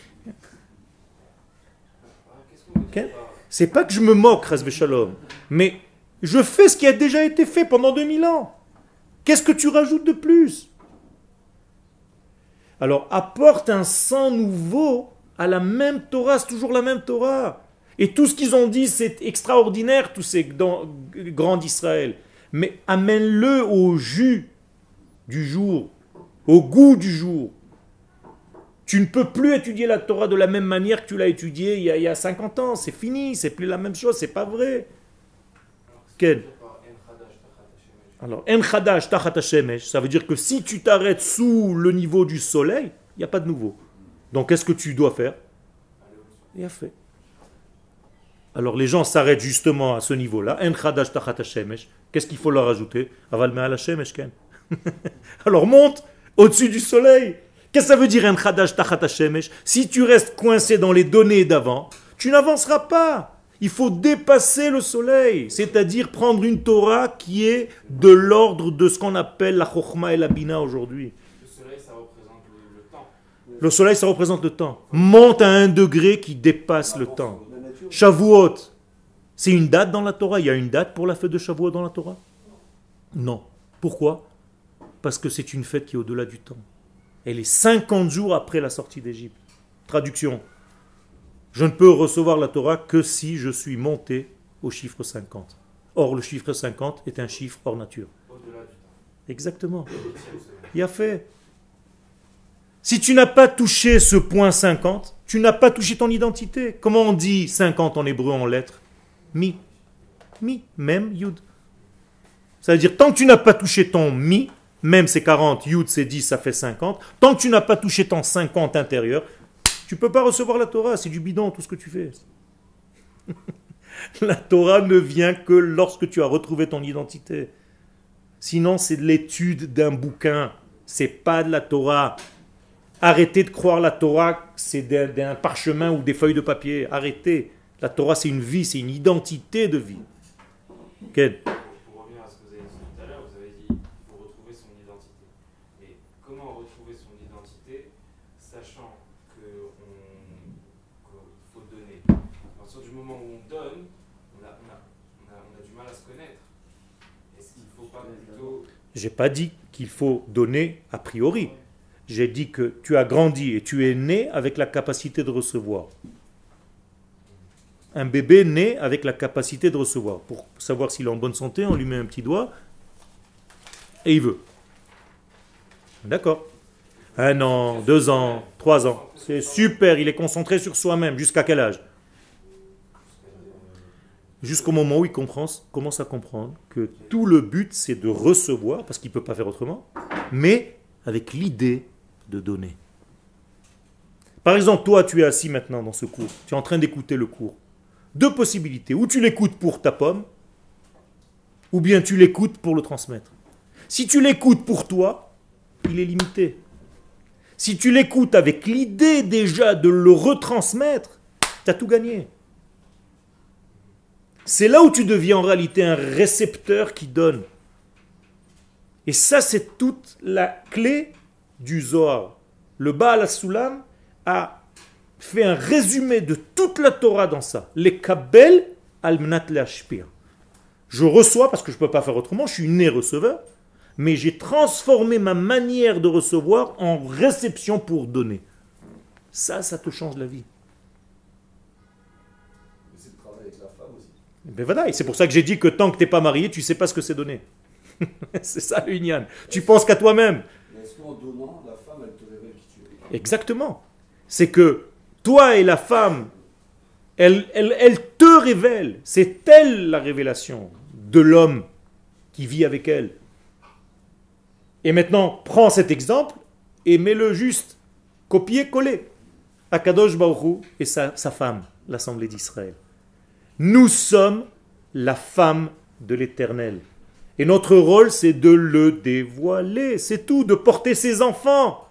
C'est pas que je me moque, Shalom, mais je fais ce qui a déjà été fait pendant 2000 ans. Qu'est-ce que tu rajoutes de plus? Alors apporte un sang nouveau à la même Torah, c'est toujours la même Torah. Et tout ce qu'ils ont dit, c'est extraordinaire, tous ces grands d'Israël. Mais amène-le au jus du jour, au goût du jour. Tu ne peux plus étudier la Torah de la même manière que tu l'as étudiée il y, a, il y a 50 ans. C'est fini, c'est plus la même chose, c'est pas vrai. Alors, En Khadash Tachat ça veut dire que si tu t'arrêtes sous le niveau du soleil, il n'y a pas de nouveau. Donc, qu'est-ce que tu dois faire? Il a fait. Alors les gens s'arrêtent justement à ce niveau-là. Qu'est-ce qu'il faut leur ajouter? Alors monte au-dessus du soleil. Qu'est-ce que ça veut dire Si tu restes coincé dans les données d'avant, tu n'avanceras pas. Il faut dépasser le soleil, c'est-à-dire prendre une Torah qui est de l'ordre de ce qu'on appelle la Chokhmah et la Bina aujourd'hui. Le soleil, ça représente le, temps. Le soleil, ça représente le temps. Monte à un degré qui dépasse le temps. Shavuot, c'est une date dans la Torah? Il y a une date pour la fête de Shavuot dans la Torah? Non. Pourquoi? Parce que c'est une fête qui est au-delà du temps. Elle est 50 jours après la sortie d'Égypte. Traduction. Je ne peux recevoir la Torah que si je suis monté au chiffre 50. Or, le chiffre 50 est un chiffre hors nature. Exactement. Il a fait. Si tu n'as pas touché ce point 50, tu n'as pas touché ton identité. Comment on dit 50 en hébreu en lettres? Mi. Mi, même, yud. Ça veut dire, tant que tu n'as pas touché ton mi, même c'est 40, yud c'est 10, ça fait 50, tant que tu n'as pas touché ton 50 intérieur, tu ne peux pas recevoir la Torah, c'est du bidon tout ce que tu fais. la Torah ne vient que lorsque tu as retrouvé ton identité. Sinon, c'est de l'étude d'un bouquin, c'est pas de la Torah. Arrêtez de croire la Torah, c'est d'un parchemin ou des feuilles de papier. Arrêtez. La Torah, c'est une vie, c'est une identité de vie. Quel Pour, pour revenir à ce que vous avez dit tout à l'heure, vous avez dit qu'il faut retrouver son identité. Et comment retrouver son identité, sachant que on- qu'il faut donner À partir du moment où on donne, on a, on a- on a- on a du mal à se connaître. Est-ce qu'il ne faut pas plutôt J'ai pas dit qu'il faut donner a priori. J'ai dit que tu as grandi et tu es né avec la capacité de recevoir. Un bébé naît avec la capacité de recevoir. Pour savoir s'il est en bonne santé, on lui met un petit doigt et il veut. D'accord Un an, deux ans, trois ans. C'est super, il est concentré sur soi-même. Jusqu'à quel âge? Jusqu'au moment où il commence à comprendre que tout le but c'est de recevoir, parce qu'il ne peut pas faire autrement, mais avec l'idée de donner. Par exemple, toi tu es assis maintenant dans ce cours, tu es en train d'écouter le cours. Deux possibilités, ou tu l'écoutes pour ta pomme, ou bien tu l'écoutes pour le transmettre. Si tu l'écoutes pour toi, il est limité. Si tu l'écoutes avec l'idée déjà de le retransmettre, tu as tout gagné. C'est là où tu deviens en réalité un récepteur qui donne. Et ça, c'est toute la clé du Zohar. Le Baal Asulam a fait un résumé de toute la Torah dans ça. Les Kabel al-Mnat. Je reçois parce que je ne peux pas faire autrement, je suis né receveur, mais j'ai transformé ma manière de recevoir en réception pour donner. Ça, ça te change la vie. Aussi. Ben voilà, c'est pour ça que j'ai dit que tant que tu n'es pas marié, tu sais pas ce que c'est donner. c'est ça l'union. Tu penses qu'à toi-même. Mais est-ce qu'en donnant, la femme, elle te révèle qui tu es? Exactement. C'est que toi et la femme, elle, elle, elle te révèle. C'est elle la révélation de l'homme qui vit avec elle. Et maintenant, prends cet exemple et mets-le juste copier-coller à Kadosh Baruch Hu et sa, sa femme, l'Assemblée d'Israël. Nous sommes la femme de l'Éternel. Et notre rôle, c'est de le dévoiler. C'est tout, de porter ses enfants,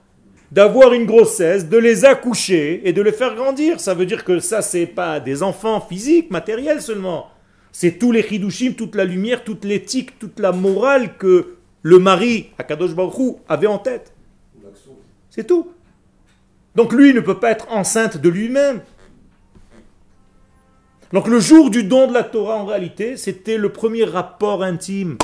d'avoir une grossesse, de les accoucher et de les faire grandir. Ça veut dire que ça, c'est pas des enfants physiques, matériels seulement. C'est tous les chidushim, toute la lumière, toute l'éthique, toute la morale que le mari, Akadosh Baruch avait en tête. C'est tout. Donc lui ne peut pas être enceinte de lui-même. Donc le jour du don de la Torah, en réalité, c'était le premier rapport intime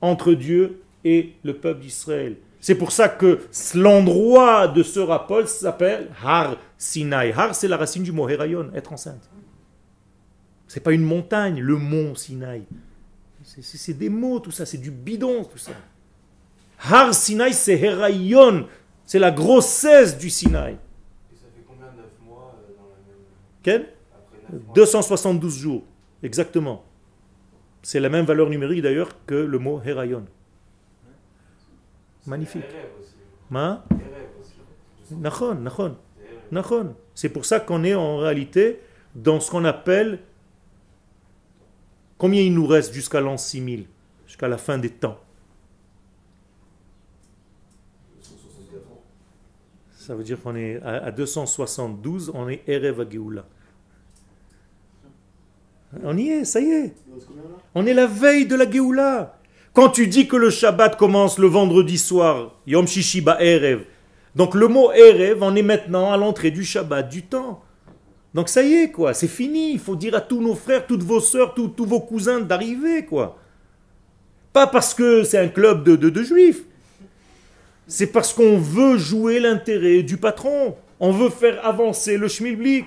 entre Dieu et le peuple d'Israël. C'est pour ça que l'endroit de ce rapport s'appelle Har Sinai. Har, c'est la racine du mot Herayon, être enceinte. C'est pas une montagne, le mont Sinaï. C'est- des mots, tout ça, c'est du bidon, tout ça. Har Sinai, c'est Herayon, c'est la grossesse du Sinaï. Et ça fait combien 9 mois euh, dans la même. Quel? Après 9 mois 272 jours, exactement. C'est la même valeur numérique d'ailleurs que le mot Herayon. Magnifique. Ma Les rêves aussi. Nachon. C'est pour ça qu'on est en réalité dans ce qu'on appelle. Combien il nous reste jusqu'à l'an 6000 Jusqu'à la fin des temps 164 ans. Ça veut dire qu'on est à à 272, on est Erev Geoula. On y est, ça y est. On est la veille de la Géoula. Quand tu dis que le Shabbat commence le vendredi soir, Yom Shishi Erev, donc le mot Erev, on est maintenant à l'entrée du Shabbat, du temps. Donc ça y est, quoi, c'est fini. Il faut dire à tous nos frères, toutes vos sœurs, tous, tous vos cousins d'arriver, quoi. Pas parce que c'est un club de, de, de juifs. C'est parce qu'on veut jouer l'intérêt du patron. On veut faire avancer le schmilblick.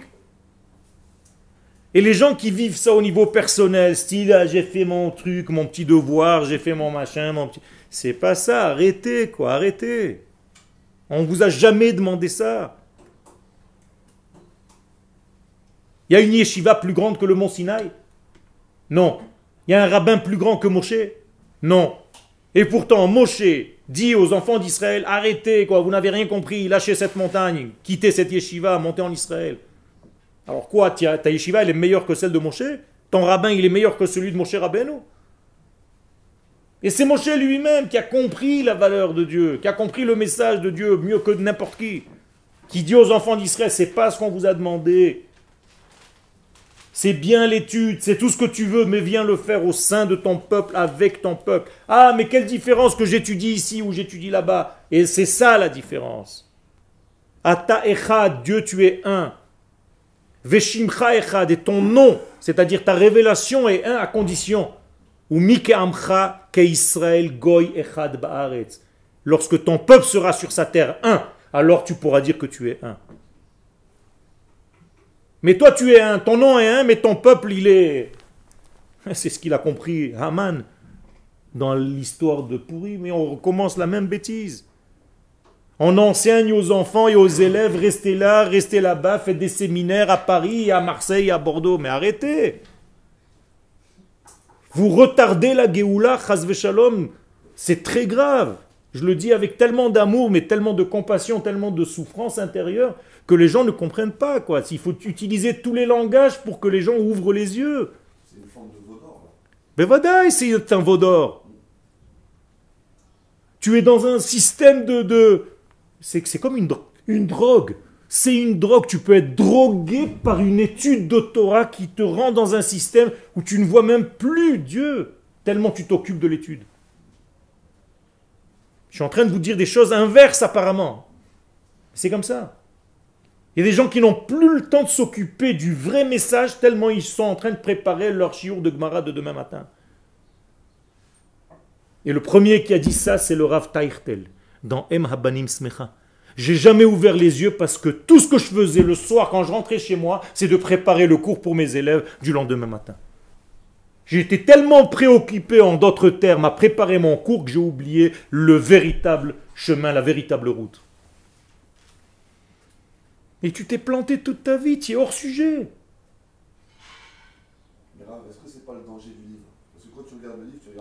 Et les gens qui vivent ça au niveau personnel, style ah, j'ai fait mon truc, mon petit devoir, j'ai fait mon machin, mon petit. C'est pas ça, arrêtez quoi, arrêtez. On vous a jamais demandé ça. Il y a une yeshiva plus grande que le mont Sinaï? Non. Il y a un rabbin plus grand que Moshe? Non. Et pourtant, Moshe dit aux enfants d'Israël arrêtez quoi, vous n'avez rien compris, lâchez cette montagne, quittez cette yeshiva, montez en Israël. Alors quoi, ta yeshiva, elle est meilleure que celle de Moshe? Ton rabbin, il est meilleur que celui de Moshe Rabbeinu? Et c'est Moshe lui-même qui a compris la valeur de Dieu, qui a compris le message de Dieu mieux que n'importe qui. Qui dit aux enfants d'Israël, c'est pas ce qu'on vous a demandé. C'est bien l'étude, c'est tout ce que tu veux, mais viens le faire au sein de ton peuple, avec ton peuple. Ah, mais quelle différence que j'étudie ici ou j'étudie là-bas. Et c'est ça la différence. Ata Echad, Dieu tu es un. Veshimcha Echad, et ton nom, c'est-à-dire ta révélation est un à condition. Ou Amcha ke Israël Goy Echad Baaretz. Lorsque ton peuple sera sur sa terre un, alors tu pourras dire que tu es un. Mais toi tu es un, ton nom est un, mais ton peuple il est. C'est ce qu'il a compris Haman dans l'histoire de Pourri, mais on recommence la même bêtise. On enseigne aux enfants et aux élèves, restez là, restez là-bas, faites des séminaires à Paris, à Marseille, à Bordeaux. Mais arrêtez Vous retardez la Géoula, Shalom. C'est très grave. Je le dis avec tellement d'amour, mais tellement de compassion, tellement de souffrance intérieure, que les gens ne comprennent pas. quoi. Il faut utiliser tous les langages pour que les gens ouvrent les yeux. C'est une forme de vaudor. Mais voilà, c'est un vaudor. Tu es dans un système de, de c'est c'est comme une, une drogue. C'est une drogue. Tu peux être drogué par une étude de Torah qui te rend dans un système où tu ne vois même plus Dieu, tellement tu t'occupes de l'étude. Je suis en train de vous dire des choses inverses apparemment. C'est comme ça. Il y a des gens qui n'ont plus le temps de s'occuper du vrai message tellement ils sont en train de préparer leur chiour de Gemara de demain matin. Et le premier qui a dit ça, c'est le Rav Taïrtel dans Em Habanim Smecha. J'ai jamais ouvert les yeux parce que tout ce que je faisais le soir quand je rentrais chez moi, c'est de préparer le cours pour mes élèves du lendemain matin. J'étais tellement préoccupé, en d'autres termes, à préparer mon cours que j'ai oublié le véritable chemin, la véritable route. Et tu t'es planté toute ta vie, tu es hors sujet. Est-ce que c'est pas le danger du livre Parce que quand tu regardes le livre, tu regardes. Il y a fait, mais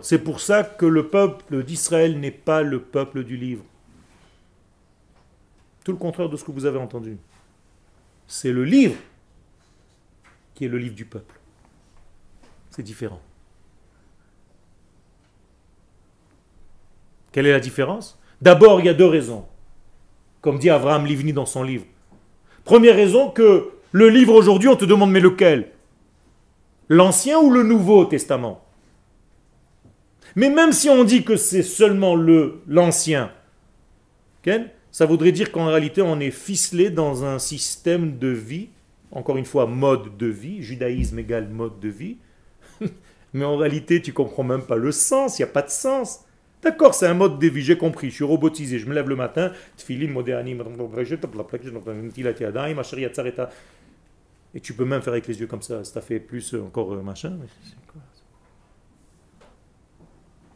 c'est pour ça que le peuple d'Israël n'est pas le peuple du livre. Tout le contraire de ce que vous avez entendu. C'est le livre qui est le livre du peuple. C'est différent. Quelle est la différence? D'abord, il y a deux raisons, comme dit Abraham Livni dans son livre. Première raison que le livre aujourd'hui, on te demande mais lequel? L'Ancien ou le Nouveau Testament? Mais même si on dit que c'est seulement le l'Ancien, ça voudrait dire qu'en réalité on est ficelé dans un système de vie, encore une fois mode de vie, judaïsme égale mode de vie, mais en réalité tu comprends même pas le sens, il n'y a pas de sens. D'accord, c'est un mode de vie, j'ai compris, je suis robotisé, je me lève le matin, et tu peux même faire avec les yeux comme ça, ça fait plus encore euh, machin.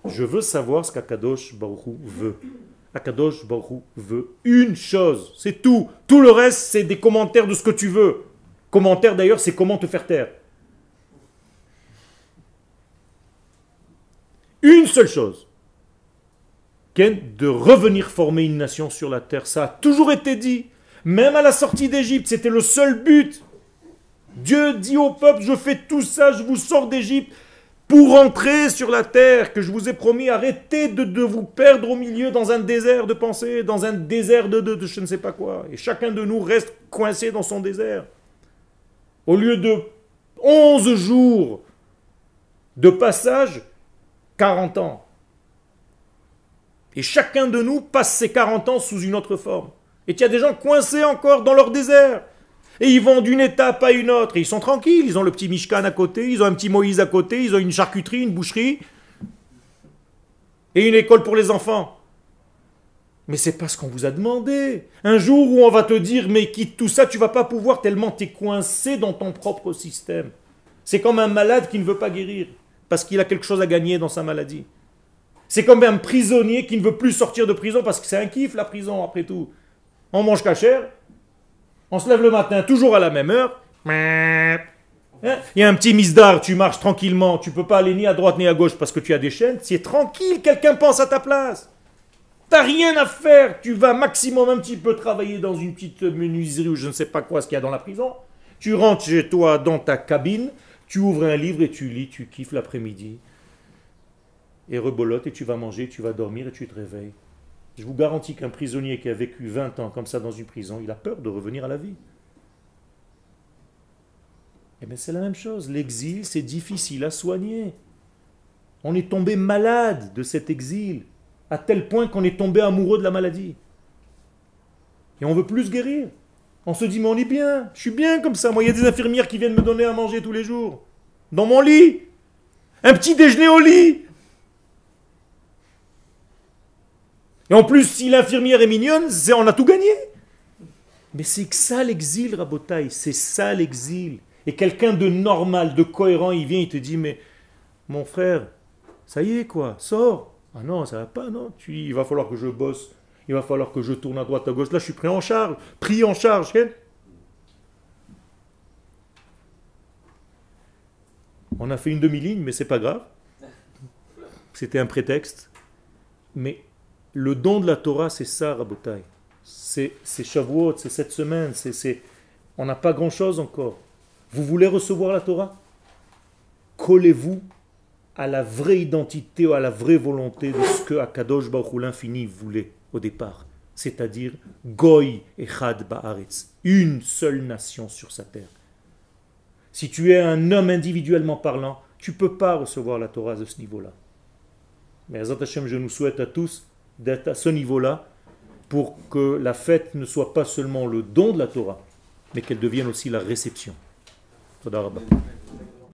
Je veux savoir ce qu'Akadosh Baruch veut. Akadosh Baruch veut une chose, c'est tout. Tout le reste, c'est des commentaires de ce que tu veux. Commentaire d'ailleurs, c'est comment te faire taire. Une seule chose. De revenir former une nation sur la terre. Ça a toujours été dit. Même à la sortie d'Égypte, c'était le seul but. Dieu dit au peuple, je fais tout ça, je vous sors d'Égypte pour entrer sur la terre que je vous ai promis. Arrêtez de, vous perdre au milieu dans un désert de pensée, dans un désert de, je ne sais pas quoi. Et chacun de nous reste coincé dans son désert. Au lieu de 11 jours de passage, 40 ans. Et chacun de nous passe ses 40 ans sous une autre forme. Et il y a des gens coincés encore dans leur désert. Et ils vont d'une étape à une autre. Et ils sont tranquilles. Ils ont le petit Mishkan à côté, ils ont un petit Moïse à côté, ils ont une charcuterie, une boucherie. Et une école pour les enfants. Mais c'est pas ce qu'on vous a demandé. Un jour où on va te dire, mais quitte tout ça, tu vas pas pouvoir tellement t'es coincé dans ton propre système. C'est comme un malade qui ne veut pas guérir parce qu'il a quelque chose à gagner dans sa maladie. C'est comme un prisonnier qui ne veut plus sortir de prison parce que c'est un kiff la prison après tout. On mange cachère, on se lève le matin, toujours à la même heure. Hein? Il y a un petit misdar, tu marches tranquillement, tu peux pas aller ni à droite ni à gauche parce que tu as des chaînes. C'est tranquille, quelqu'un pense à ta place. T'as rien à faire, tu vas maximum un petit peu travailler dans une petite menuiserie ou je ne sais pas quoi ce qu'il y a dans la prison. Tu rentres chez toi dans ta cabine, tu ouvres un livre et tu lis, tu kiffes l'après-midi. et rebolote, et tu vas manger, tu vas dormir, et tu te réveilles. Je vous garantis qu'un prisonnier qui a vécu 20 ans comme ça dans une prison, il a peur de revenir à la vie. Eh bien c'est la même chose. L'exil, c'est difficile à soigner. On est tombé malade de cet exil, à tel point qu'on est tombé amoureux de la maladie. Et on veut plus guérir. On se dit, mais on est bien, je suis bien comme ça. Moi, il y a des infirmières qui viennent me donner à manger tous les jours. Dans mon lit. Un petit déjeuner au lit. Et en plus, si l'infirmière est mignonne, on a tout gagné. Mais c'est que ça l'exil, Rabotaï. C'est ça l'exil. Et quelqu'un de normal, de cohérent, il vient, il te dit, mais mon frère, ça y est quoi, sors. Ah non, ça va pas, non. Tu, il va falloir que je bosse il va falloir que je tourne à droite, à gauche. Là, je suis pris en charge, pris en charge. On a fait une demi-ligne, mais c'est pas grave. C'était un prétexte. Mais le don de la Torah, c'est ça, Rabotai. C'est Shavuot, c'est cette semaine. c'est On n'a pas grand-chose encore. Vous voulez recevoir la Torah? Collez-vous à la vraie identité à la vraie volonté de ce que Akadosh Baruch l'infini voulait au départ, c'est-à-dire Goy et Chad Ba'aretz, une seule nation sur sa terre. Si tu es un homme individuellement parlant, tu ne peux pas recevoir la Torah de ce niveau-là. Mais Azat Hashem, je nous souhaite à tous d'être à ce niveau-là pour que la fête ne soit pas seulement le don de la Torah, mais qu'elle devienne aussi la réception.